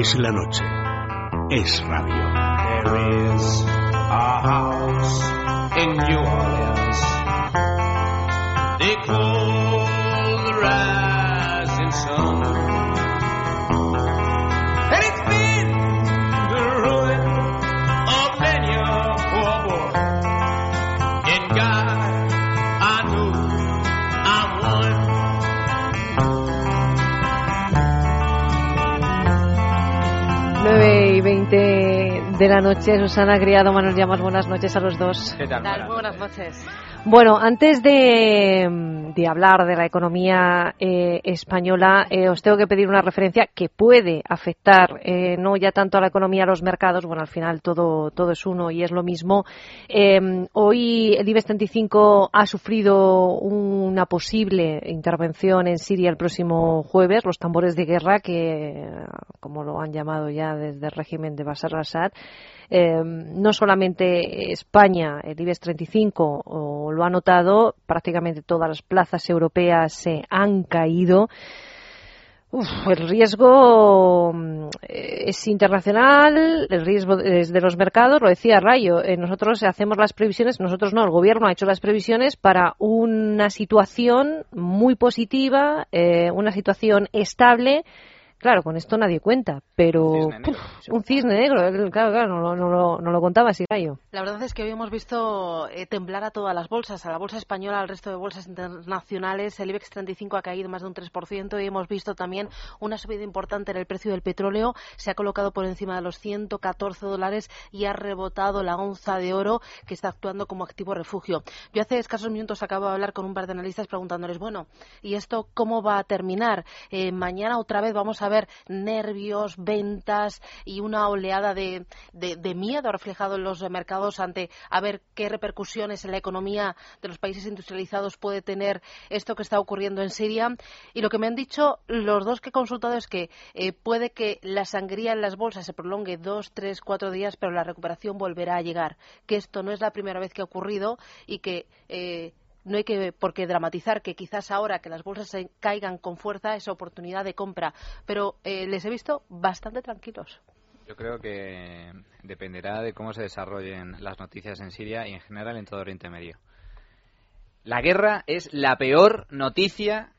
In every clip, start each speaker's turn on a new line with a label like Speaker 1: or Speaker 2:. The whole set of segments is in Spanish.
Speaker 1: Es la noche. Es radio.
Speaker 2: There is a house in New Orleans.
Speaker 3: De la noche, Susana Criado, Manuel Llamas, buenas noches a los dos.
Speaker 4: ¿Qué tal?
Speaker 5: Muy buenas noches.
Speaker 3: Bueno, antes de, de hablar de la economía eh, española, eh, os tengo que pedir una referencia que puede afectar eh, no ya tanto a la economía, a los mercados, bueno, al final todo, todo es uno y es lo mismo. Eh, hoy el IBEX 35 ha sufrido una posible intervención en Siria el próximo jueves, los tambores de guerra, que como lo han llamado ya desde el régimen de Bashar al-Assad, eh, no solamente España, el IBEX 35 o lo ha notado, prácticamente todas las plazas europeas se han caído. Uf, el riesgo mm, es internacional, el riesgo es de los mercados, lo decía Rayo, eh, nosotros hacemos las previsiones, nosotros no, el gobierno ha hecho las previsiones para una situación muy positiva, eh, una situación estable. Claro, con esto nadie cuenta, pero
Speaker 4: Un cisne negro.
Speaker 3: puf, un cisne negro, claro, claro, no, lo- no, lo- no lo contaba así, Rayo.
Speaker 5: La verdad es que hoy hemos visto eh, temblar a todas las bolsas, a la bolsa española, al resto de bolsas internacionales. El IBEX 35 ha caído más de un 3% y hemos visto también una subida importante en el precio del petróleo. Se ha colocado por encima de los 114 dólares y ha rebotado la onza de oro que está actuando como activo refugio. Yo hace escasos minutos acabo de hablar con un par de analistas preguntándoles, bueno, ¿y esto cómo va a terminar? Eh, mañana otra vez vamos a ver nervios, ventas y una oleada de miedo reflejado en los mercados ante a ver qué repercusiones en la economía de los países industrializados puede tener esto que está ocurriendo en Siria. Y lo que me han dicho los dos que he consultado es que eh, puede que la sangría en las bolsas se prolongue dos, tres, cuatro días, pero la recuperación volverá a llegar. Que esto no es la primera vez que ha ocurrido y que eh, no hay que por qué dramatizar que quizás ahora que las bolsas se caigan con fuerza es oportunidad de compra, pero eh, les he visto bastante tranquilos.
Speaker 4: Yo creo que dependerá de cómo se desarrollen las noticias en Siria y en general en todo Oriente Medio. La guerra es la peor noticia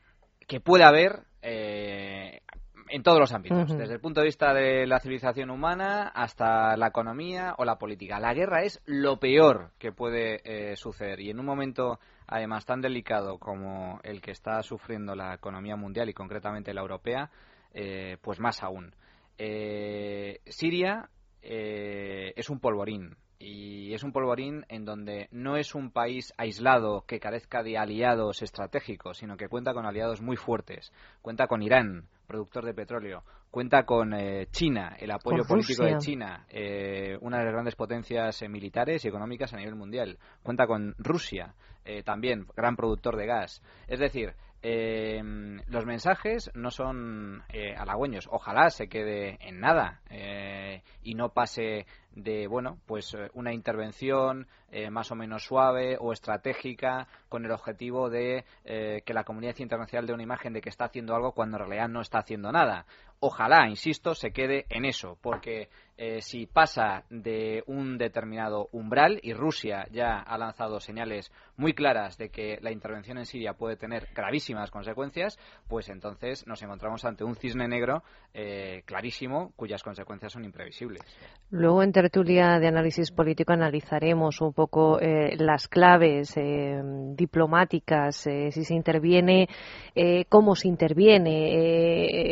Speaker 4: que puede haber eh, en todos los ámbitos, desde el punto de vista de la civilización humana hasta la economía o la política. La guerra es lo peor que puede eh, suceder y en un momento además tan delicado como el que está sufriendo la economía mundial y concretamente la europea, eh, pues más aún. Eh, Siria eh, es un polvorín y es un polvorín en donde no es un país aislado que carezca de aliados estratégicos, sino que cuenta con aliados muy fuertes. Cuenta con Irán, productor de petróleo. Cuenta con eh, China, el apoyo político de. China, eh, una de las grandes potencias eh, militares y económicas a nivel mundial. Cuenta con Rusia, eh, también gran productor de gas. Es decir, eh, los mensajes no son eh, halagüeños. Ojalá se quede en nada eh, y no pase de bueno pues una intervención eh, más o menos suave o estratégica con el objetivo de eh, que la comunidad internacional dé una imagen de que está haciendo algo cuando en realidad no está haciendo nada. Ojalá, insisto, se quede en eso, porque eh, si pasa de un determinado umbral y Rusia ya ha lanzado señales muy claras de que la intervención en Siria puede tener gravísimas consecuencias, pues entonces nos encontramos ante un cisne negro eh, clarísimo cuyas consecuencias son imprevisibles.
Speaker 3: Luego en tertulia de análisis político analizaremos un poco eh, las claves eh, diplomáticas, eh, si se interviene, eh, cómo se interviene,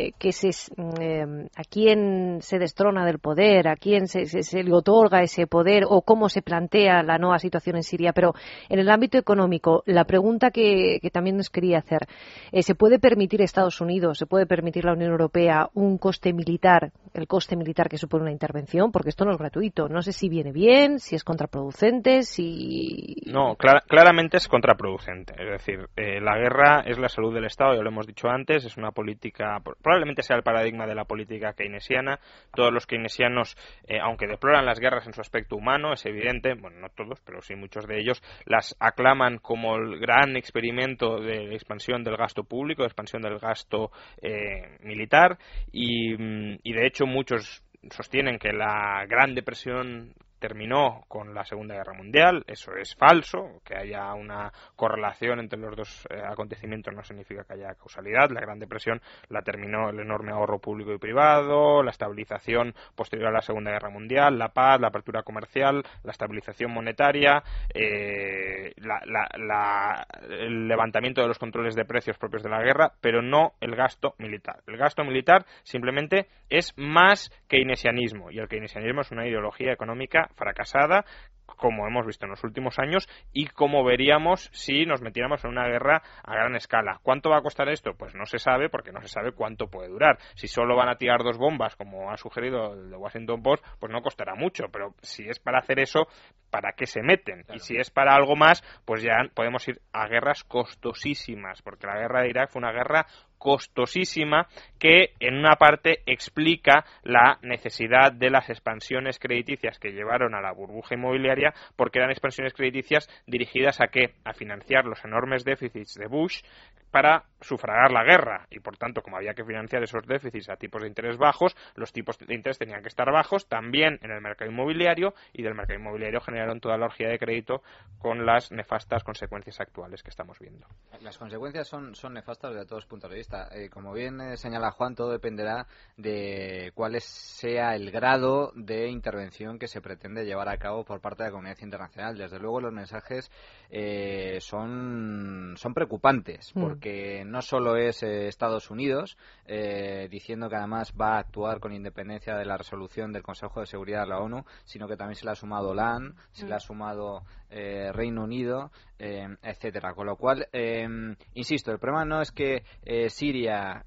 Speaker 3: eh, qué se, eh, a quién se destrona del poder, a quién se, se- le otorga ese poder o cómo se plantea la nueva situación en Siria. Pero en el ámbito económico, la pregunta que, que también nos quería hacer, ¿se puede permitir Estados Unidos, se puede permitir la Unión Europea un coste militar, el coste militar que supone una intervención? Porque esto no es gratuito. No sé si viene bien, si es contraproducente, si...
Speaker 6: No, clara- claramente es contraproducente. Es decir, eh, la guerra es la salud del Estado, ya lo hemos dicho antes, es una política, probablemente sea el paradigma de la política keynesiana. Todos los keynesianos eh, aunque deploran las guerras en su aspecto humano, es evidente, bueno, no todos, pero sí muchos de ellos, las aclaman como el gran experimento de expansión del gasto público, de expansión del gasto eh, militar, y, mm, y de hecho muchos sostienen que la Gran Depresión terminó con la Segunda Guerra Mundial. Eso es falso. Que haya una correlación entre los dos eh, acontecimientos no significa que haya causalidad. La Gran Depresión la terminó el enorme ahorro público y privado, la estabilización posterior a la Segunda Guerra Mundial, la paz, la apertura comercial, la estabilización monetaria, eh, el levantamiento de los controles de precios propios de la guerra, pero no el gasto militar. El gasto militar simplemente es más keynesianismo y el keynesianismo es una ideología económica fracasada como hemos visto en los últimos años y como veríamos si nos metiéramos en una guerra a gran escala. ¿Cuánto va a costar esto? Pues no se sabe porque no se sabe cuánto puede durar. Si solo van a tirar dos bombas, como ha sugerido el de Washington Post, pues no costará mucho, pero si es para hacer eso, ¿para qué se meten? Y si es para algo más, pues ya podemos ir a guerras costosísimas, porque la guerra de Irak fue una guerra costosísima que en una parte explica la necesidad de las expansiones crediticias que llevaron a la burbuja inmobiliaria porque eran expansiones crediticias dirigidas a qué? A financiar los enormes déficits de Bush para sufragar la guerra. Y por tanto como había que financiar esos déficits a tipos de interés bajos los tipos de interés tenían que estar bajos también en el mercado inmobiliario y del mercado inmobiliario generaron toda la orgía de crédito con las nefastas consecuencias actuales que estamos viendo.
Speaker 4: Las consecuencias son, son nefastas desde todos los puntos de vista eh, como bien eh, señala Juan todo dependerá de cuál sea el grado de intervención que se pretende llevar a cabo por parte de la comunidad internacional. Desde luego los mensajes eh, son son preocupantes mm que no solo es eh, Estados Unidos eh, diciendo que además va a actuar con independencia de la resolución del Consejo de Seguridad de la ONU, sino que también se le ha sumado LAN, se le ha mm. sumado eh, Reino Unido, etcétera. Con lo cual, insisto, el problema no es que Siria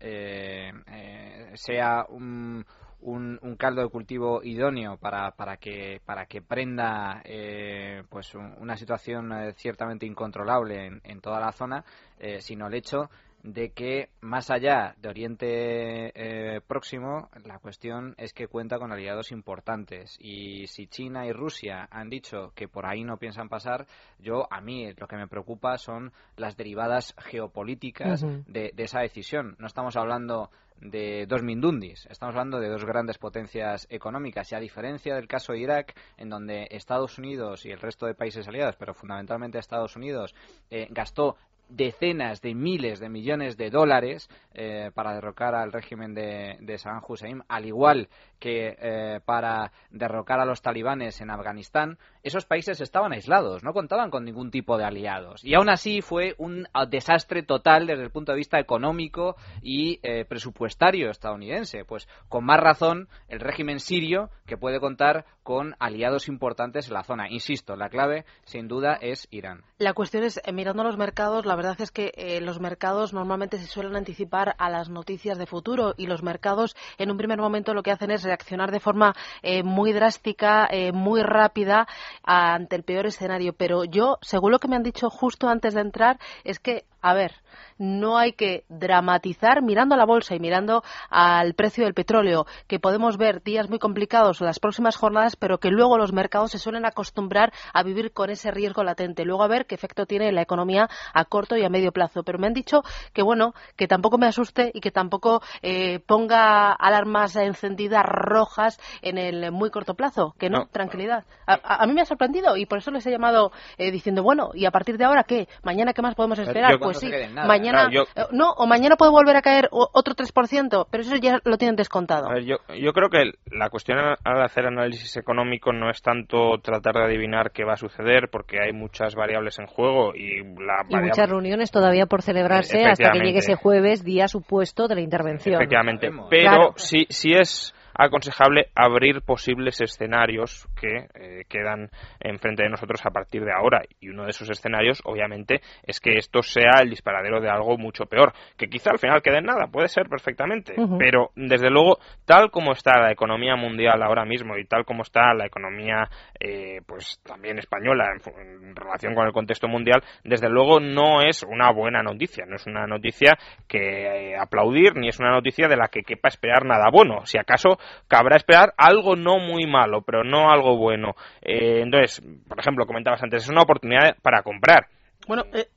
Speaker 4: sea un un, caldo de cultivo idóneo para, para que para que prenda eh, pues una situación eh, ciertamente incontrolable en, en, toda la zona eh, sino el hecho de que más allá de Oriente Próximo la cuestión es que cuenta con aliados importantes. Y si China y Rusia han dicho que por ahí no piensan pasar yo a mí lo que me preocupa son las derivadas geopolíticas de, de esa decisión. No estamos hablando de dos mindundis. Estamos hablando de dos grandes potencias económicas. Y a diferencia del caso de Irak, en donde Estados Unidos y el resto de países aliados, pero fundamentalmente Estados Unidos, eh, gastó decenas de miles de millones de dólares eh, para derrocar al régimen de, de Saddam Hussein, al igual que eh, para derrocar a los talibanes en Afganistán, esos países estaban aislados, no contaban con ningún tipo de aliados. Y aún así fue un ah, desastre total desde el punto de vista económico y eh, presupuestario estadounidense. Pues con más razón el régimen sirio, que puede contar con aliados importantes en la zona. Insisto, la clave sin duda es Irán.
Speaker 5: La cuestión es, eh, mirando los mercados, la verdad es que los mercados normalmente se suelen anticipar a las noticias de futuro y los mercados en un primer momento lo que hacen es reaccionar de forma eh, muy drástica, eh, muy rápida ante el peor escenario. Pero yo, según lo que me han dicho justo antes de entrar, es que, a ver, no hay que dramatizar mirando a la bolsa y mirando al precio del petróleo, que podemos ver días muy complicados en las próximas jornadas, pero que luego los mercados se suelen acostumbrar a vivir con ese riesgo latente. Luego a ver qué efecto tiene la economía a corto y a medio plazo. Pero me han dicho que, bueno, que tampoco me asuste y que tampoco eh, ponga alarmas encendidas rojas en el muy corto plazo. Que no, tranquilidad. A, mí me ha sorprendido y por eso les he llamado eh, diciendo, bueno, ¿y a partir de ahora qué? ¿Mañana qué más podemos esperar? Pues sí, mañana eh, no, o mañana puede volver a caer otro 3%, pero eso ya lo tienen descontado.
Speaker 6: yo, yo creo que la cuestión al hacer análisis económico no es tanto tratar de adivinar qué va a suceder, porque hay muchas variables en juego y, la
Speaker 3: y muchas reuniones todavía por celebrarse hasta que llegue ese jueves, día supuesto de la intervención.
Speaker 6: Efectivamente, pero sí, sí es aconsejable abrir posibles escenarios que eh, quedan enfrente de nosotros a partir de ahora. Y uno de esos escenarios, obviamente, es que esto sea el disparadero de algo mucho peor, que quizá al final quede en nada, puede ser perfectamente, pero desde luego, tal como está la economía mundial ahora mismo y tal como está la economía, eh, pues también española en, relación con el contexto mundial, desde luego no es una buena noticia, no es una noticia que eh, aplaudir ni es una noticia de la que quepa esperar nada bueno. Si acaso cabrá esperar algo no muy malo, pero no algo bueno. Eh, entonces, por ejemplo, comentabas antes, es una oportunidad para comprar.
Speaker 5: Bueno, eh,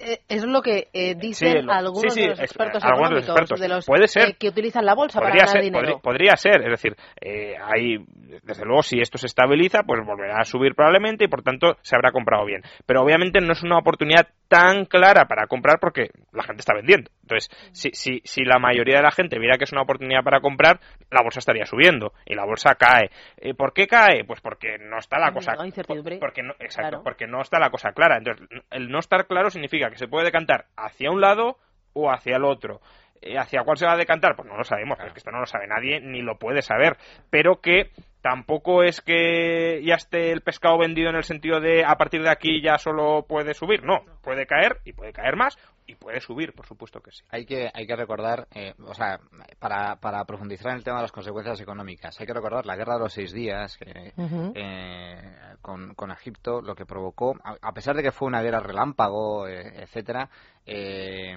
Speaker 5: eh, es lo que eh, dicen
Speaker 6: Sí, lo-
Speaker 5: algunos
Speaker 6: sí, sí,
Speaker 5: de los
Speaker 6: es-
Speaker 5: expertos
Speaker 6: los
Speaker 5: económicos,
Speaker 6: expertos.
Speaker 5: de los
Speaker 6: Puede ser.
Speaker 5: eh, que utilizan la bolsa para
Speaker 6: Podría
Speaker 5: ganar
Speaker 6: ser,
Speaker 5: dinero.
Speaker 6: podría, podría ser, es decir, eh, hay, desde luego, si esto se estabiliza, pues volverá a subir probablemente y por tanto se habrá comprado bien. Pero obviamente no es una oportunidad tan clara para comprar porque la gente está vendiendo. Entonces, si, si, si la mayoría de la gente viera que es una oportunidad para comprar, la bolsa estaría subiendo y la bolsa cae. Eh, ¿Por qué cae? Pues porque no está la
Speaker 5: Mm,
Speaker 6: cosa
Speaker 5: no, incertidumbre.
Speaker 6: por- porque no, exacto,
Speaker 5: Claro.
Speaker 6: porque no está la cosa clara. Entonces, el no estar claro significa que se puede decantar hacia un lado o hacia el otro. Eh, ¿Hacia cuál se va a decantar? Pues no lo sabemos, porque esto no lo sabe nadie ni lo puede saber. Pero que tampoco es que ya esté el pescado vendido en el sentido de a partir de aquí ya solo puede subir. No, puede caer y puede caer más y puede subir, por supuesto que sí.
Speaker 4: Hay que, hay que recordar, eh, o sea, para, para profundizar en el tema de las consecuencias económicas, hay que recordar la guerra de los seis días que, eh, con, con Egipto, lo que provocó, a, a pesar de que fue una guerra relámpago, eh, etcétera, eh,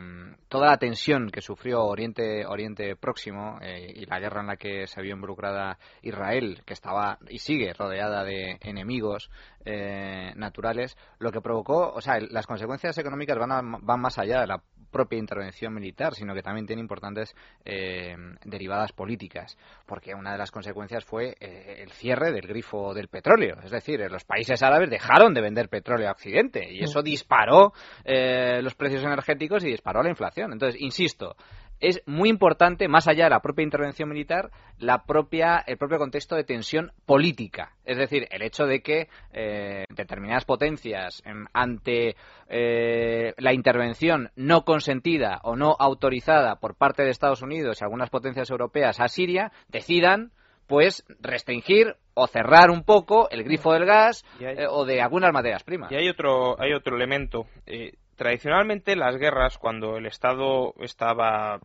Speaker 4: toda la tensión que sufrió Oriente, Oriente Próximo eh, y la guerra en la que se vio involucrada Israel, que estaba y sigue rodeada de enemigos eh, naturales, lo que provocó, o sea, las consecuencias económicas van, a- van más allá de la propia intervención militar, sino que también tiene importantes eh, derivadas políticas, porque una de las consecuencias fue eh, el cierre del grifo del petróleo, es decir, eh, los países árabes dejaron de vender petróleo a Occidente y eso disparó eh, los precios energéticos y disparó la inflación. Entonces, insisto, es muy importante, más allá de la propia intervención militar, la propia, el propio contexto de tensión política. Es decir, el hecho de que eh, determinadas potencias, em, ante eh, la intervención no consentida o no autorizada por parte de Estados Unidos y algunas potencias europeas a Siria, decidan pues restringir o cerrar un poco el grifo del gas
Speaker 6: hay-
Speaker 4: eh, o de algunas materias primas.
Speaker 6: Y hay otro, hay otro elemento. Eh, tradicionalmente las guerras, cuando el Estado estaba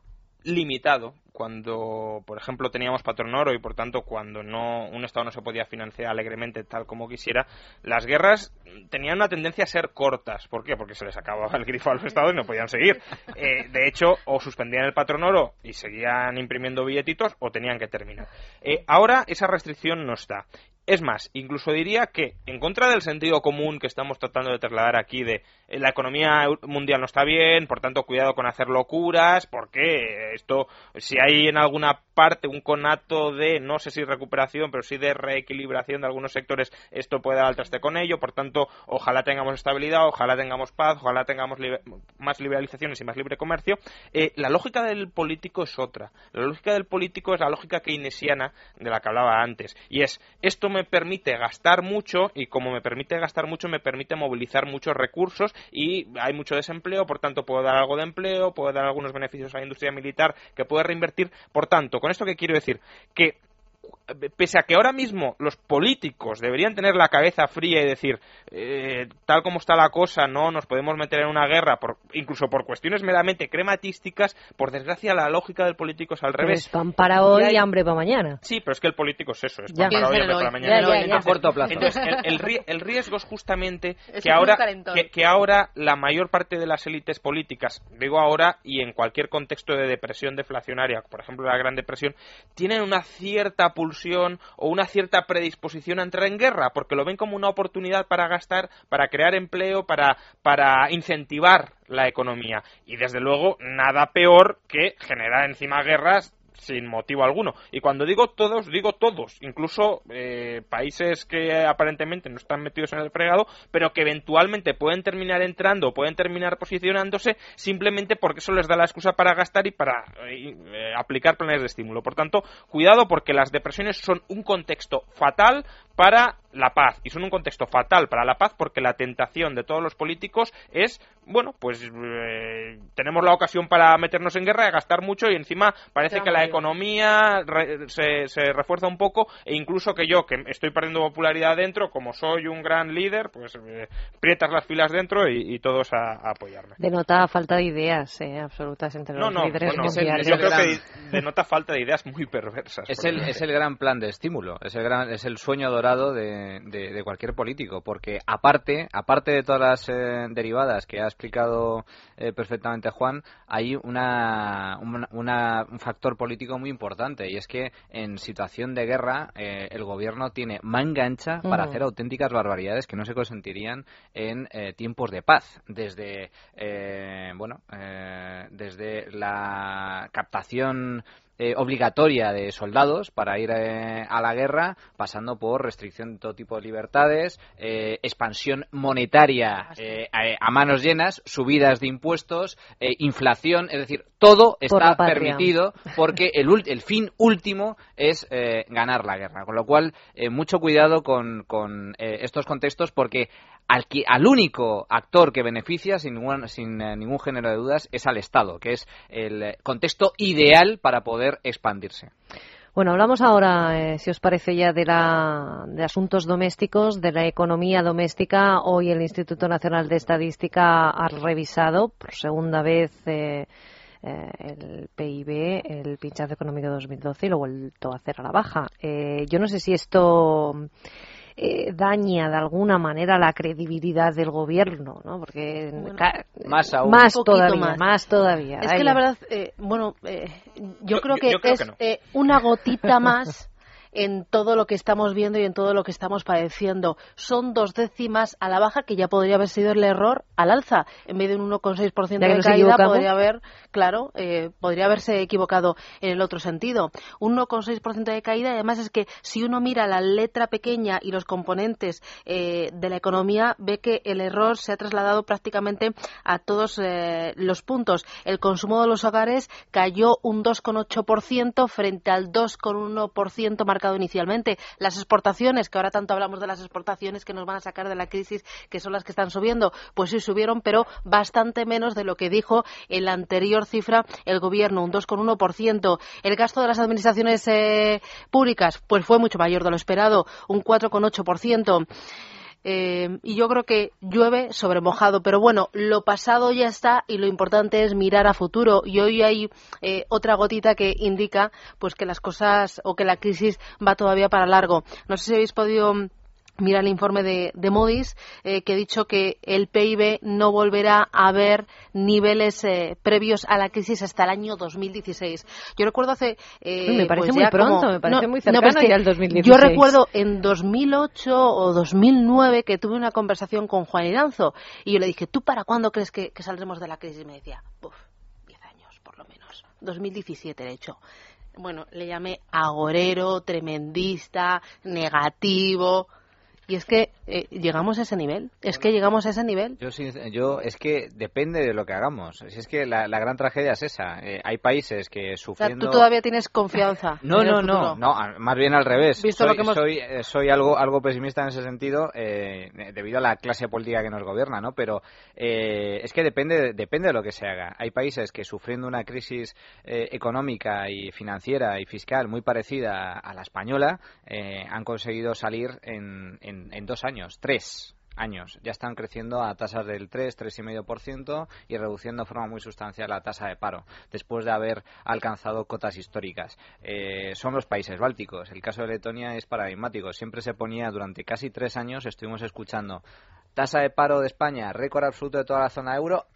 Speaker 6: limitado, cuando, por ejemplo, teníamos patrón oro y, por tanto, cuando no un Estado no se podía financiar alegremente tal como quisiera, las guerras tenían una tendencia a ser cortas. ¿Por qué? Porque se les acababa el grifo a los Estados y no podían seguir. Eh, de hecho, o suspendían el patrón oro y seguían imprimiendo billetitos o tenían que terminar. Eh, ahora esa restricción no está. Es más, incluso diría que, en contra del sentido común que estamos tratando de trasladar aquí de la economía mundial no está bien, por tanto, cuidado con hacer locuras, porque esto, si hay en alguna parte un conato de, no sé si recuperación, pero sí de reequilibración de algunos sectores, esto puede dar al traste con ello, por tanto, ojalá tengamos estabilidad, ojalá tengamos paz, ojalá tengamos libe- más liberalizaciones y más libre comercio. Eh, la lógica del político es otra. La lógica del político es la lógica keynesiana de la que hablaba antes. Y es, esto me permite gastar mucho y como me permite gastar mucho, me permite movilizar muchos recursos y hay mucho desempleo, por tanto puedo dar algo de empleo, puedo dar algunos beneficios a la industria militar que puede reinvertir. Por tanto, con esto que quiero decir, que pese a que ahora mismo los políticos deberían tener la cabeza fría y decir, eh, tal como está la cosa, no nos podemos meter en una guerra, por, incluso por cuestiones meramente crematísticas, por desgracia la lógica del político es al
Speaker 3: Pero
Speaker 6: revés.
Speaker 3: es pan para hoy
Speaker 6: Y hay-
Speaker 3: y hambre para mañana.
Speaker 6: Sí, pero es que el político es eso, es
Speaker 3: Ya.
Speaker 6: pan para hoy,
Speaker 5: Quiere
Speaker 6: hambre para mañana.
Speaker 3: Ya, ya, ya.
Speaker 6: Entonces,
Speaker 4: A corto plazo.
Speaker 6: entonces, el, el el riesgo es justamente
Speaker 5: Es
Speaker 6: que ahora, que ahora la mayor parte de las élites políticas, digo ahora y en cualquier contexto de depresión deflacionaria, por ejemplo la Gran Depresión, tienen una cierta pulsión o una cierta predisposición a entrar en guerra, porque lo ven como una oportunidad para gastar, para crear empleo, para, para incentivar la economía. Y desde luego, nada peor que generar encima guerras sin motivo alguno. Y cuando digo todos, digo todos, incluso eh, países que aparentemente no están metidos en el fregado, pero que eventualmente pueden terminar entrando, pueden terminar posicionándose simplemente porque eso les da la excusa para gastar y para eh, eh, aplicar planes de estímulo. Por tanto, cuidado porque las depresiones son un contexto fatal para la paz. Y son un contexto fatal para la paz porque la tentación de todos los políticos es bueno pues eh, tenemos la ocasión para meternos en guerra y gastar mucho y encima parece que la economía re- se, se refuerza un poco e incluso que yo que estoy perdiendo popularidad dentro como soy un gran líder pues eh, prietas las filas dentro y, y todos a, a apoyarme.
Speaker 3: Denota falta de ideas eh, absolutas entre
Speaker 6: no
Speaker 3: los
Speaker 6: no
Speaker 3: líderes
Speaker 6: bueno,
Speaker 4: es el-
Speaker 3: mundiales.
Speaker 4: es
Speaker 6: yo creo
Speaker 4: gran-
Speaker 6: que denota falta de ideas muy perversas
Speaker 4: Es el, es el gran plan de estímulo, es el, gran, es el sueño dorado de, de, de, cualquier político, porque aparte, aparte de todas las eh, derivadas que ha explicado eh, perfectamente Juan, hay una, un factor político muy importante y es que en situación de guerra eh, el gobierno tiene manga ancha para hacer auténticas barbaridades que no se consentirían en tiempos de paz, desde bueno, desde la captación eh, obligatoria de soldados para ir eh, a la guerra, pasando por restricción de todo tipo de libertades, eh, expansión monetaria a, manos llenas, subidas de impuestos, inflación, es decir, todo está permitido porque el, el, fin último es ganar la guerra. Con lo cual, mucho cuidado con, con estos contextos porque al, al único actor que beneficia, sin, ningún, sin eh, ningún género de dudas, es al Estado, que es el contexto ideal para poder expandirse.
Speaker 3: Bueno, hablamos ahora, eh, si os parece, ya de, la, de asuntos domésticos, de la economía doméstica. Hoy el Instituto Nacional de Estadística ha revisado por segunda vez eh, el PIB, el pinchazo económico de 2012, y lo ha vuelto a hacer a la baja. yo no sé si esto eh, daña de alguna manera la credibilidad del gobierno, ¿no? Porque
Speaker 4: más, aún.
Speaker 3: más todavía, más. todavía.
Speaker 5: Es que la verdad, eh, bueno, eh, yo, creo que es una gotita más en todo lo que estamos viendo y en todo lo que estamos padeciendo. Son dos décimas a la baja que ya podría haber sido el error al alza. En vez de un 1,6% de caída, podría haber, claro, eh, podría haberse equivocado en el otro sentido. Un 1,6% de caída, además es que si uno mira la letra pequeña y los componentes eh, de la economía, ve que el error se ha trasladado prácticamente a todos eh, los puntos. El consumo de los hogares cayó un 2,8% frente al 2,1% marcado inicialmente. Las exportaciones, que ahora tanto hablamos de las exportaciones que nos van a sacar de la crisis, que son las que están subiendo, pues sí subieron, pero bastante menos de lo que dijo en la anterior cifra el gobierno, un 2,1%. El gasto de las administraciones eh, públicas, pues fue mucho mayor de lo esperado, un 4,8%. Eh, y yo creo que llueve sobre mojado. Pero bueno, lo pasado ya está y lo importante es mirar a futuro. Y hoy hay eh, otra gotita que indica pues que las cosas o que la crisis va todavía para largo. No sé si habéis podido Mira el informe de, de Moody's eh, que ha dicho que el PIB no volverá a ver niveles eh, previos a la crisis hasta el año 2016. Yo recuerdo hace...
Speaker 3: Eh, me parece pues muy pronto, me parece muy cercano no, ya 2016.
Speaker 5: Yo recuerdo en 2008 o 2009 que tuve una conversación con Juan Iranzo y yo le dije, ¿tú para cuándo crees que, que saldremos de la crisis? Y me decía, uff, 10 años por lo menos. 2017, de hecho bueno, le llamé agorero, tremendista, negativo. Y es que eh, llegamos a ese nivel. Es que llegamos a ese nivel.
Speaker 4: Yo, yo es que depende de lo que hagamos. Si es que la, gran tragedia es esa. Eh, hay países que sufriendo.
Speaker 5: tú todavía tienes confianza.
Speaker 4: no, no, no, no. Más bien al revés. soy, eh, soy, algo, algo pesimista en ese sentido debido a la clase política que nos gobierna, ¿no? Pero es que depende, depende de lo que se haga. Hay países que sufriendo una crisis económica y financiera y fiscal muy parecida a la española han conseguido salir en en, dos años, tres años. Ya están creciendo a tasas del 3, 3,5% y reduciendo de forma muy sustancial la tasa de paro, después de haber alcanzado cotas históricas. Eh, son los países bálticos. El caso de Letonia es paradigmático. Siempre se ponía durante casi tres años, estuvimos escuchando tasa de paro de España, récord absoluto de toda la zona euro,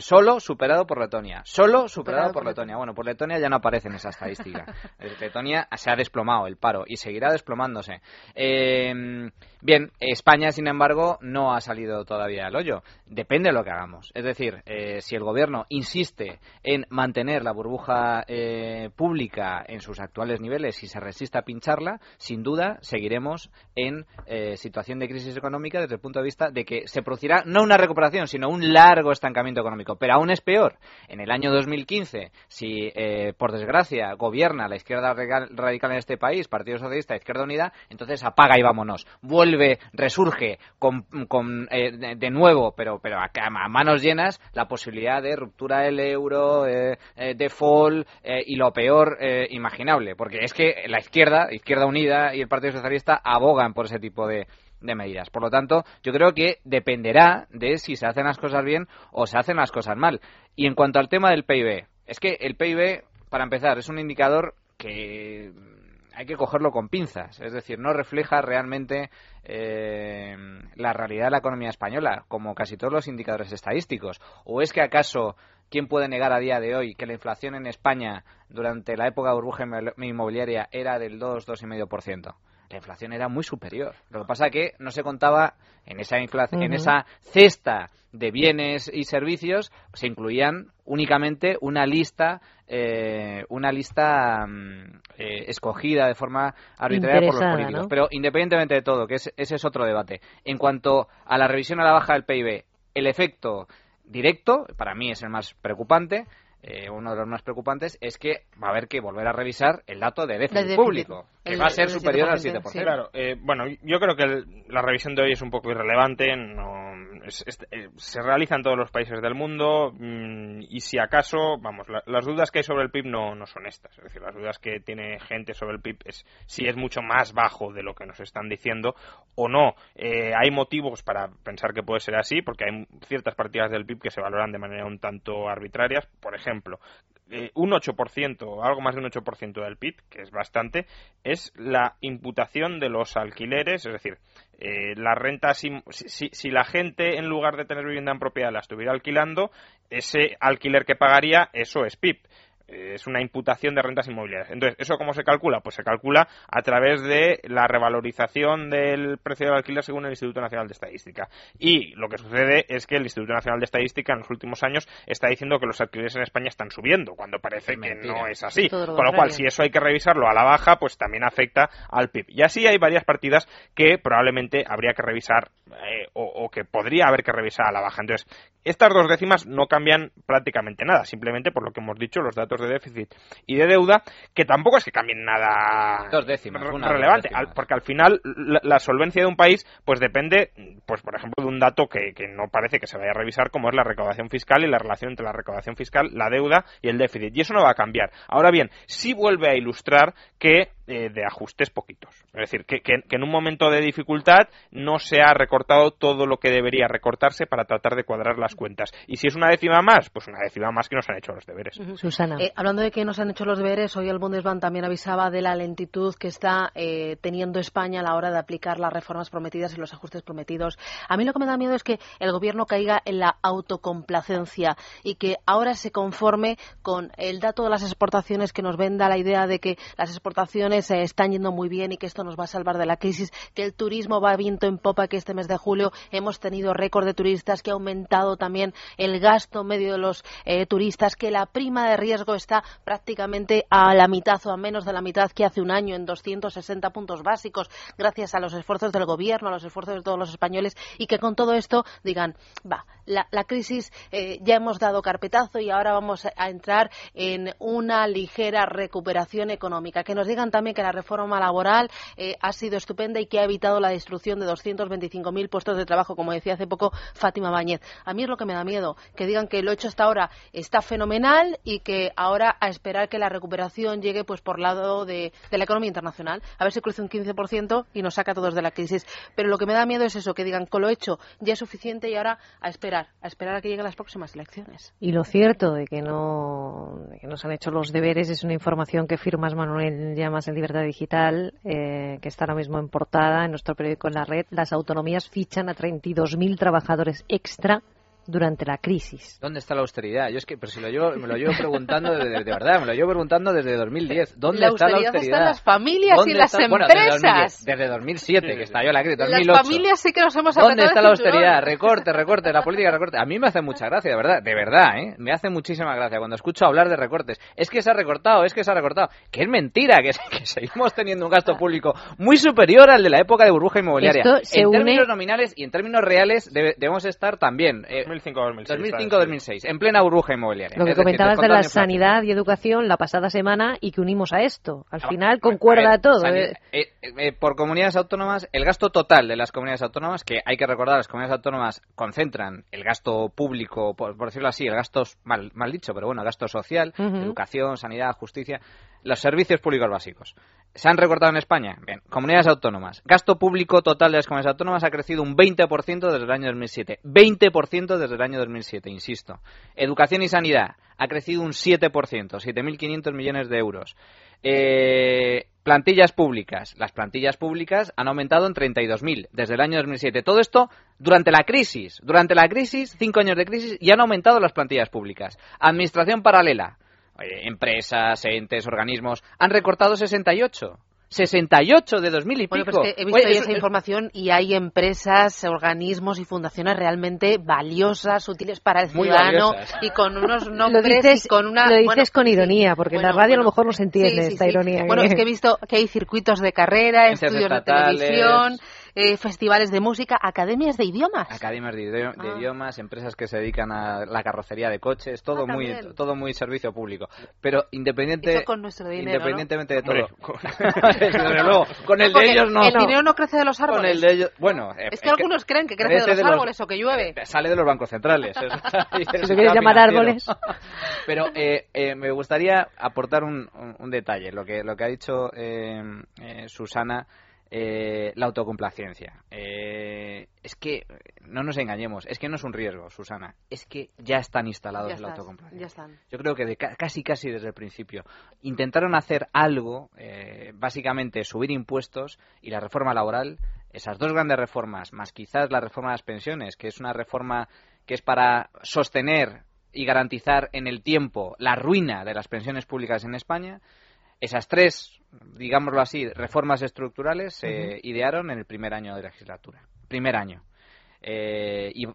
Speaker 4: Solo superado por Letonia. Solo superado, por, Letonia. Bueno, por Letonia ya no aparece en esa estadística. Letonia se ha desplomado el paro y seguirá desplomándose. Eh, bien, España, sin embargo, no ha salido todavía del hoyo. Depende de lo que hagamos. Es decir, eh, si el gobierno insiste en mantener la burbuja eh, pública en sus actuales niveles y se resiste a pincharla, sin duda seguiremos en situación de crisis económica desde el punto de vista de que se producirá no una recuperación, sino un largo estancamiento económico. Pero aún es peor. En el año 2015, si eh, por desgracia gobierna la izquierda radical en este país, Partido Socialista, Izquierda Unida, entonces apaga y vámonos. Vuelve, resurge con, eh, de, nuevo, pero, pero a, manos llenas, la posibilidad de ruptura del euro, eh, default y lo peor imaginable. Porque es que la izquierda, Izquierda Unida y el Partido Socialista abogan por ese tipo de, de medidas. Por lo tanto, yo creo que dependerá de si se hacen las cosas bien o se hacen las cosas mal. Y en cuanto al tema del PIB, es que el PIB, para empezar, es un indicador que hay que cogerlo con pinzas. Es decir, no refleja realmente eh, la realidad de la economía española, como casi todos los indicadores estadísticos. ¿O es que acaso quién puede negar a día de hoy que la inflación en España durante la época de burbuja inmobiliaria era del 2, 2,5%? La inflación era muy superior. Lo que pasa es que no se contaba en esa inflación, en esa cesta de bienes y servicios se incluían únicamente una lista eh, una lista mm, eh, escogida de forma arbitraria por los políticos. Pero independientemente de todo, que ese es otro debate. En cuanto a la revisión a la baja del PIB, el efecto directo, para mí es el más preocupante, eh, uno de los más preocupantes es que va a haber que volver a revisar el dato de déficit, público, que va a ser superior al 7%.
Speaker 6: Claro, eh, bueno, yo creo que la revisión de hoy es un poco irrelevante, no, eh, se realiza en todos los países del mundo mm, y si acaso, vamos, las dudas que hay sobre el PIB no, no son estas, es decir, las dudas que tiene gente sobre el PIB es si es mucho más bajo de lo que nos están diciendo o no. hay motivos para pensar que puede ser así, porque hay ciertas partidas del PIB que se valoran de manera un tanto arbitrarias, por ejemplo, ejemplo, eh, un 8%, algo más de un 8% del PIB, que es bastante, es la imputación de los alquileres, es decir, eh, la renta, si, si, la gente en lugar de tener vivienda en propiedad la estuviera alquilando, ese alquiler que pagaría, eso es PIB es una imputación de rentas inmobiliarias. Entonces, ¿eso cómo se calcula? Pues se calcula a través de la revalorización del precio del alquiler según el Instituto Nacional de Estadística. Y lo que sucede es que el Instituto Nacional de Estadística en los últimos años está diciendo que los alquileres en España están subiendo, cuando parece que no es así. Con lo cual, si eso hay que revisarlo a la baja, pues también afecta al PIB. Y así hay varias partidas que probablemente habría que revisar eh, o, o que podría haber que revisar a la baja. Entonces, estas dos décimas no cambian prácticamente nada, simplemente por lo que hemos dicho, los datos de déficit y de deuda, que tampoco es que cambien nada
Speaker 4: dos décimas,
Speaker 6: relevante, porque al final la, solvencia de un país pues depende, pues por ejemplo, de un dato que, que, no parece que se vaya a revisar, como es la recaudación fiscal y la relación entre la recaudación fiscal, la deuda y el déficit. Y eso no va a cambiar. Ahora bien, sí vuelve a ilustrar que eh, de ajustes poquitos. Es decir, que, en un momento de dificultad no se ha recortado todo lo que debería recortarse para tratar de cuadrar las cuentas. Y si es una décima más, pues una décima más que nos han hecho los deberes.
Speaker 5: Susana. Eh, hablando de que nos han hecho los deberes, hoy el Bundesbank también avisaba de la lentitud que está eh, teniendo España a la hora de aplicar las reformas prometidas y los ajustes prometidos. A mí lo que me da miedo es que el gobierno caiga en la autocomplacencia y que ahora se conforme con el dato de las exportaciones que nos venda la idea de que las exportaciones se están yendo muy bien y que esto nos va a salvar de la crisis, que el turismo va viento en popa, que este mes de julio hemos tenido récord de turistas, que ha aumentado también el gasto medio de los eh, turistas, que la prima de riesgo está prácticamente a la mitad o a menos de la mitad que hace un año en 260 puntos básicos, gracias a los esfuerzos del gobierno, a los esfuerzos de todos los españoles y que con todo esto digan, va, la, crisis eh, ya hemos dado carpetazo y ahora vamos a entrar en una ligera recuperación económica. Que nos digan también que la reforma laboral eh, ha sido estupenda y que ha evitado la destrucción de 225.000 puestos de trabajo, como decía hace poco Fátima Bañez. A mí es lo que me da miedo, que digan que lo hecho hasta ahora está fenomenal y que ahora a esperar que la recuperación llegue pues por lado de, la economía internacional. A ver si crece un 15% y nos saca a todos de la crisis. Pero lo que me da miedo es eso, que digan que lo hecho ya es suficiente y ahora a esperar, a esperar a que lleguen las próximas elecciones.
Speaker 3: Y lo cierto de que no, de que nos han hecho los deberes es una información que firmas Manuel Llamas en Libertad Digital, eh, que está ahora mismo en portada en nuestro periódico en la red. Las autonomías fichan a 32.000 trabajadores extra durante la crisis.
Speaker 4: ¿Dónde está la austeridad? Yo es que, pero si lo llevo, me lo llevo preguntando de, de, verdad, me lo llevo preguntando desde 2010. ¿Dónde está la austeridad?
Speaker 5: Están las familias y las empresas.
Speaker 4: desde, 2007, que estalló la crisis,
Speaker 5: 2008. Las familias sí que nos hemos
Speaker 4: ¿Dónde está la austeridad? Recorte, recorte, la política recorte. A mí me hace mucha gracia, de verdad, de verdad, ¿eh? Me hace muchísima gracia cuando escucho hablar de recortes. Es que se ha recortado, es que se ha recortado. Que es mentira, que, seguimos teniendo un gasto público muy superior al de la época de burbuja inmobiliaria. en términos nominales y en términos reales debemos estar también.
Speaker 6: Eh, 2005-2006.
Speaker 4: 2005-2006, en plena burbuja inmobiliaria.
Speaker 3: Lo que comentabas de la sanidad y educación la pasada semana y que unimos a esto. Al final concuerda todo.
Speaker 4: ¿eh? Eh, eh, por comunidades autónomas, el gasto total de las comunidades autónomas, que hay que recordar, las comunidades autónomas concentran el gasto público, por, decirlo así, el gasto, mal, mal dicho, pero bueno, gasto social, educación, sanidad, justicia, los servicios públicos básicos. ¿Se han recortado en España? Bien. Comunidades autónomas. Gasto público total de las comunidades autónomas ha crecido un 20% desde el año 2007. 20% desde el año 2007, insisto. Educación y sanidad ha crecido un 7%, 7.500 millones de euros. Eh, plantillas públicas. Las plantillas públicas han aumentado en 32.000 desde el año 2007. Todo esto durante la crisis. Durante la crisis, cinco años de crisis, y han aumentado las plantillas públicas. Administración paralela empresas, entes, organismos, han recortado 68. 68 de 2000 y
Speaker 5: bueno,
Speaker 4: pico.
Speaker 5: Pues que he visto esa información y hay empresas, organismos y fundaciones realmente valiosas, útiles para el ciudadano y con unos nombres
Speaker 3: lo dices,
Speaker 5: y con una...
Speaker 3: Lo dices con ironía, porque en la radio a lo mejor no se entiende esta ironía.
Speaker 5: Bueno, es que he visto que hay circuitos de carrera, estudios de televisión eh, festivales de música, academias de idiomas.
Speaker 4: Academias de, ah. idiomas, empresas que se dedican a la carrocería de coches, todo ah, muy todo muy servicio público. Pero independiente,
Speaker 5: con nuestro dinero,
Speaker 4: independientemente de todo. con el de ellos no.
Speaker 5: El dinero no crece de los árboles.
Speaker 4: Con el de ellos, bueno,
Speaker 5: es que algunos creen que crece, de los árboles o que llueve.
Speaker 4: Sale de los bancos centrales.
Speaker 3: si quieres llamar árboles.
Speaker 4: Pero eh, eh, me gustaría aportar un, un, detalle, lo que lo que ha dicho eh, Susana eh, la autocomplacencia. Eh, es que, no nos engañemos, es que no es un riesgo, Susana, es que ya están instalados en la autocomplacencia. Yo creo que casi casi desde el principio. Intentaron hacer algo, eh, básicamente subir impuestos y la reforma laboral, esas dos grandes reformas, más quizás la reforma de las pensiones, que es una reforma que es para sostener y garantizar en el tiempo la ruina de las pensiones públicas en España, esas tres, digámoslo así, reformas estructurales se idearon en el primer año de legislatura. Primer año. Eh, y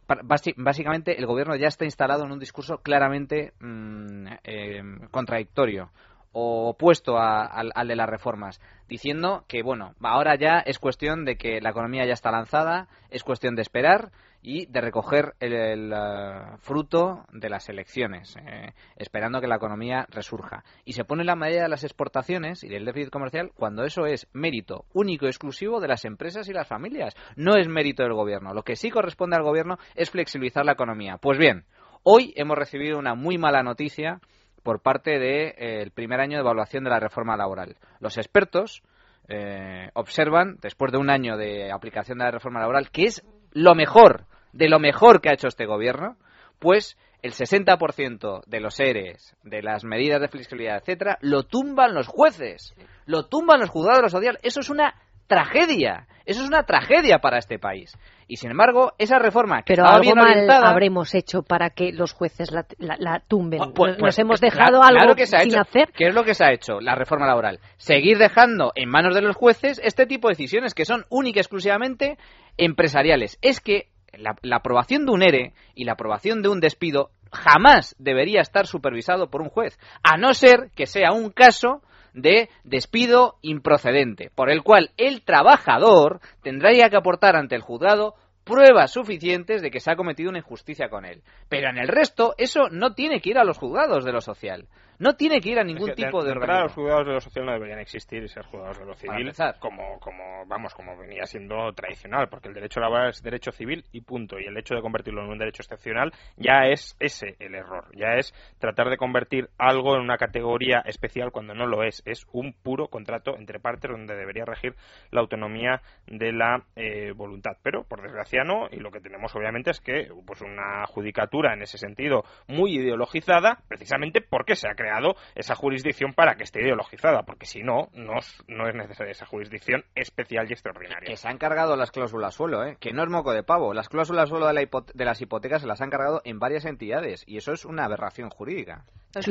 Speaker 4: básicamente el gobierno ya está instalado en un discurso claramente mm, eh, contradictorio o opuesto al, de las reformas, diciendo que, bueno, ahora ya es cuestión de que la economía ya está lanzada, es cuestión de esperar y de recoger el, uh, fruto de las elecciones, eh, esperando que la economía resurja. Y se pone la medida de las exportaciones y del déficit comercial cuando eso es mérito único y exclusivo de las empresas y las familias. No es mérito del gobierno. Lo que sí corresponde al gobierno es flexibilizar la economía. Pues bien, hoy hemos recibido una muy mala noticia por parte del de, eh, primer año de evaluación de la reforma laboral. Los expertos eh, observan, después de un año de aplicación de la reforma laboral, que es lo mejor de lo mejor que ha hecho este gobierno, pues el 60% de los ERES, de las medidas de flexibilidad, etcétera, lo tumban los jueces, lo tumban los juzgados de lo social. Eso es una tragedia. Eso es una tragedia para este país. Y sin embargo, esa reforma que
Speaker 3: Pero
Speaker 4: estaba
Speaker 3: algo
Speaker 4: bien
Speaker 3: mal habremos hecho para que los jueces la, tumben. Oh, pues, Nos pues, hemos dejado algo
Speaker 4: que se ha
Speaker 3: sin
Speaker 4: hecho.
Speaker 3: hacer.
Speaker 4: ¿Qué es lo que se ha hecho? La reforma laboral. Seguir dejando en manos de los jueces este tipo de decisiones que son únicas y exclusivamente empresariales. Es que la, aprobación de un ERE y la aprobación de un despido jamás debería estar supervisado por un juez, a no ser que sea un caso de despido improcedente, por el cual el trabajador tendría que aportar ante el juzgado pruebas suficientes de que se ha cometido una injusticia con él. Pero en el resto, eso no tiene que ir a los juzgados de lo social. No tiene que ir a ningún tipo de,
Speaker 6: de los juzgados de lo social no deberían existir y ser juzgados de lo civil como, como, vamos, como venía siendo tradicional, porque el derecho laboral es derecho civil y punto. Y el hecho de convertirlo en un derecho excepcional ya es ese el error. Ya es tratar de convertir algo en una categoría especial cuando no lo es. Es un puro contrato entre partes donde debería regir la autonomía de la eh, voluntad. Pero, por desgracia, no. Y lo que tenemos, obviamente, es que pues una judicatura en ese sentido muy ideologizada, precisamente porque se ha creado creado esa jurisdicción para que esté ideologizada, porque si no, no, no es necesaria esa jurisdicción especial y extraordinaria.
Speaker 4: Que se han cargado las cláusulas suelo, ¿eh? que no es moco de pavo. Las cláusulas suelo de, de las hipotecas se las han cargado en varias entidades y eso es una aberración jurídica.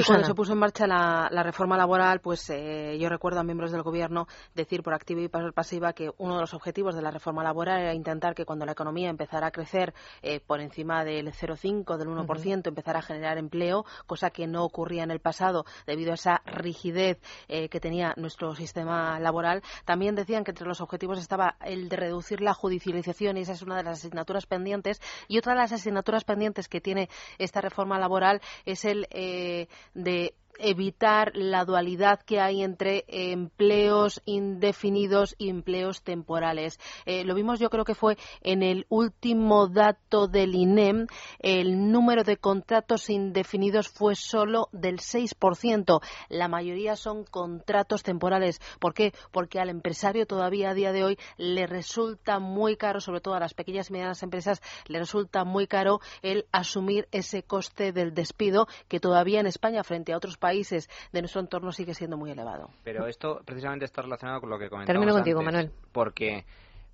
Speaker 5: Cuando se puso en marcha la, reforma laboral, pues eh, yo recuerdo a miembros del gobierno decir por activa y por pasiva que uno de los objetivos de la reforma laboral era intentar que cuando la economía empezara a crecer eh, por encima del 0,5, del 1%, empezara a generar empleo, cosa que no ocurría en el pasado debido a esa rigidez eh, que tenía nuestro sistema laboral. También decían que entre los objetivos estaba el de reducir la judicialización y esa es una de las asignaturas pendientes. Y otra de las asignaturas pendientes que tiene esta reforma laboral es el eh, de evitar la dualidad que hay entre empleos indefinidos y empleos temporales. Eh, lo vimos, yo creo que fue en el último dato del INEM, el número de contratos indefinidos fue solo del 6%. La mayoría son contratos temporales. ¿Por qué? Porque al empresario todavía a día de hoy le resulta muy caro, sobre todo a las pequeñas y medianas empresas, le resulta muy caro el asumir ese coste del despido que todavía en España, frente a otros de nuestro entorno, sigue siendo muy elevado.
Speaker 4: Pero esto precisamente está relacionado con lo que comentábamos
Speaker 3: Termino contigo,
Speaker 4: antes,
Speaker 3: Manuel.
Speaker 4: Porque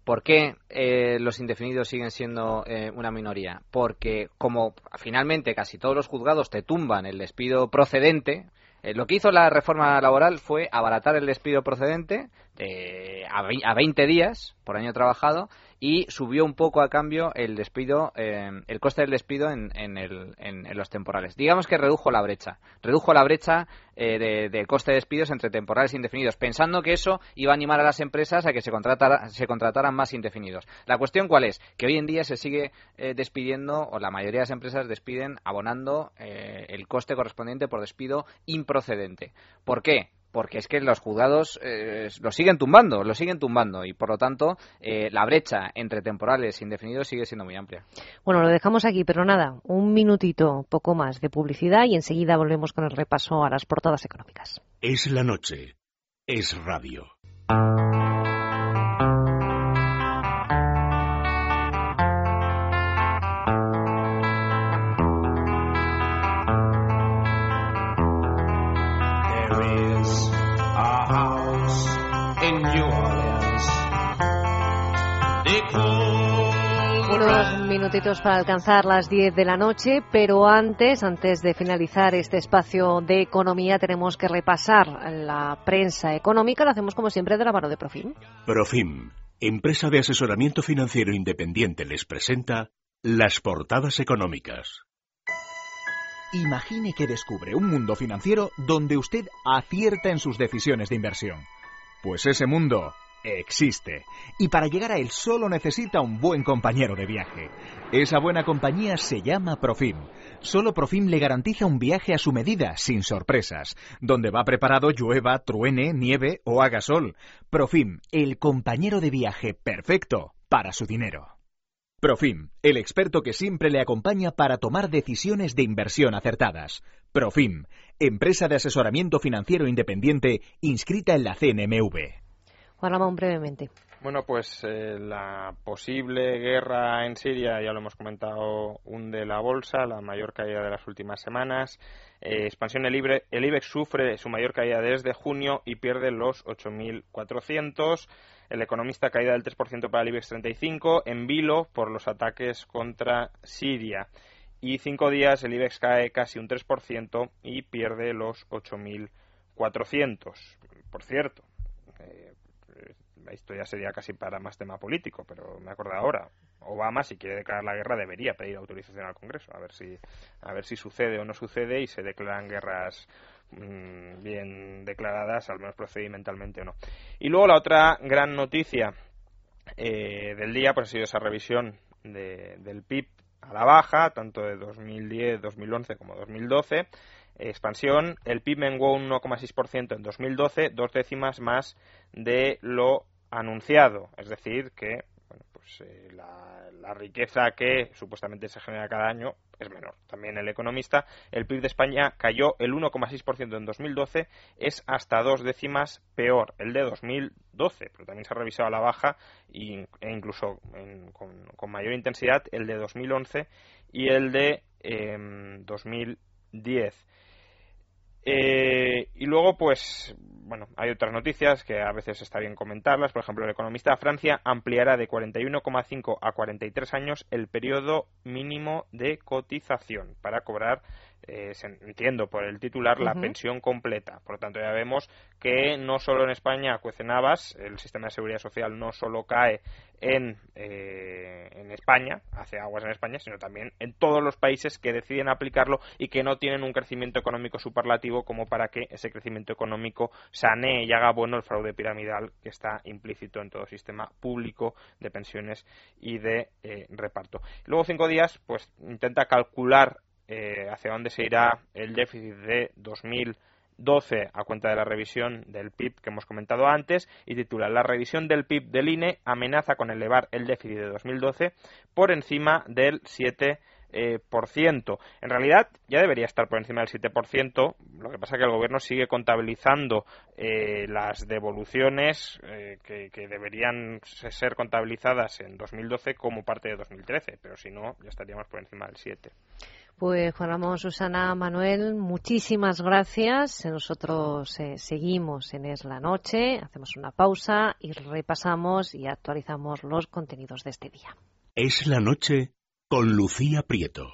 Speaker 4: ¿Por qué eh, los indefinidos siguen siendo eh, una minoría? Porque como finalmente casi todos los juzgados te tumban el despido procedente, eh, lo que hizo la reforma laboral fue abaratar el despido procedente eh, a, a 20 días por año trabajado y subió un poco a cambio el despido, eh, el coste del despido en, en el- en- los temporales. Digamos que redujo la brecha, redujo la brecha eh, de, de coste de despidos entre temporales e indefinidos, pensando que eso iba a animar a las empresas a que se, contratara- se contrataran más indefinidos. La cuestión cuál es, que hoy en día se sigue eh, despidiendo, o la mayoría de las empresas despiden abonando eh, el coste correspondiente por despido improcedente. ¿Por qué? Porque es que los juzgados eh, lo siguen tumbando, lo siguen tumbando y por lo tanto eh, la brecha entre temporales e indefinidos sigue siendo muy amplia.
Speaker 3: Bueno, lo dejamos aquí, pero nada, un minutito, poco más de publicidad y enseguida volvemos con el repaso a las portadas económicas.
Speaker 1: Es la noche. Es radio.
Speaker 3: Minutitos para alcanzar las 10 de la noche, pero antes, antes de finalizar este espacio de economía, tenemos que repasar la prensa económica. Lo hacemos como siempre de la mano de Profim.
Speaker 1: Profim, empresa de asesoramiento financiero independiente, les presenta las portadas económicas.
Speaker 7: Imagine que descubre un mundo financiero donde usted acierta en sus decisiones de inversión. Pues ese mundo existe. Y para llegar a él solo necesita un buen compañero de viaje. Esa buena compañía se llama Profim. Solo Profim le garantiza un viaje a su medida, sin sorpresas, donde va preparado llueva, truene, nieve o haga sol. Profim, el compañero de viaje perfecto para su dinero. Profim, el experto que siempre le acompaña para tomar decisiones de inversión acertadas. Profim, empresa de asesoramiento financiero independiente inscrita en la CNMV.
Speaker 3: Juan Ramón, brevemente.
Speaker 6: Bueno, pues eh, la posible guerra en Siria, ya lo hemos comentado, hunde la bolsa, la mayor caída de las últimas semanas. Eh, expansión el, el IBEX sufre su mayor caída desde junio y pierde los 8.400. El economista caída del 3% para el IBEX 35 en vilo por los ataques contra Siria. Y cinco días el IBEX cae casi un 3% y pierde los 8.400. Por cierto, esto ya sería casi para más tema político, pero me acuerdo ahora. Obama, si quiere declarar la guerra, debería pedir autorización al Congreso, a ver si, a ver si sucede o no sucede y se declaran guerras mm, bien declaradas, al menos procedimentalmente o no. Y luego la otra gran noticia eh, del día pues ha sido esa revisión de- del PIB a la baja, tanto de 2010, 2011 como 2012. Expansión, el PIB menguó un 1,6% en 2012, dos décimas más de lo anunciado. Es decir, que pues, eh, la, riqueza que supuestamente se genera cada año es menor. También el economista, el PIB de España cayó el 1,6% en 2012, es hasta dos décimas peor el de 2012, pero también se ha revisado a la baja e incluso en- con, mayor intensidad el de 2011 y el de em, 2010. Eh, y luego, pues, bueno, hay otras noticias que a veces está bien comentarlas. Por ejemplo, el economista de Francia ampliará de 41,5 a 43 años el periodo mínimo de cotización para cobrar, eh, entiendo por el titular, la pensión completa. Por lo tanto, ya vemos que no solo en España cuecen habas, el sistema de seguridad social no solo cae en, eh, en España, hace aguas en España, sino también en todos los países que deciden aplicarlo y que no tienen un crecimiento económico superlativo como para que ese crecimiento económico sanee y haga bueno el fraude piramidal que está implícito en todo sistema público de pensiones y de eh, reparto. Luego cinco días, pues intenta calcular eh, hacia dónde se irá el déficit de 2012 a cuenta de la revisión del PIB que hemos comentado antes y titula La revisión del PIB del INE amenaza con elevar el déficit de 2012 por encima del 7 eh, por ciento. En realidad ya debería estar por encima del 7%, lo que pasa es que el gobierno sigue contabilizando eh, las devoluciones eh, que, que, deberían ser contabilizadas en 2012 como parte de 2013, pero si no, ya estaríamos por encima del 7%.
Speaker 3: Pues Juan Ramón, Susana, Manuel, muchísimas gracias. Nosotros eh, seguimos en Es la Noche, hacemos una pausa y repasamos y actualizamos los contenidos de este día.
Speaker 1: Es la Noche con Lucía Prieto.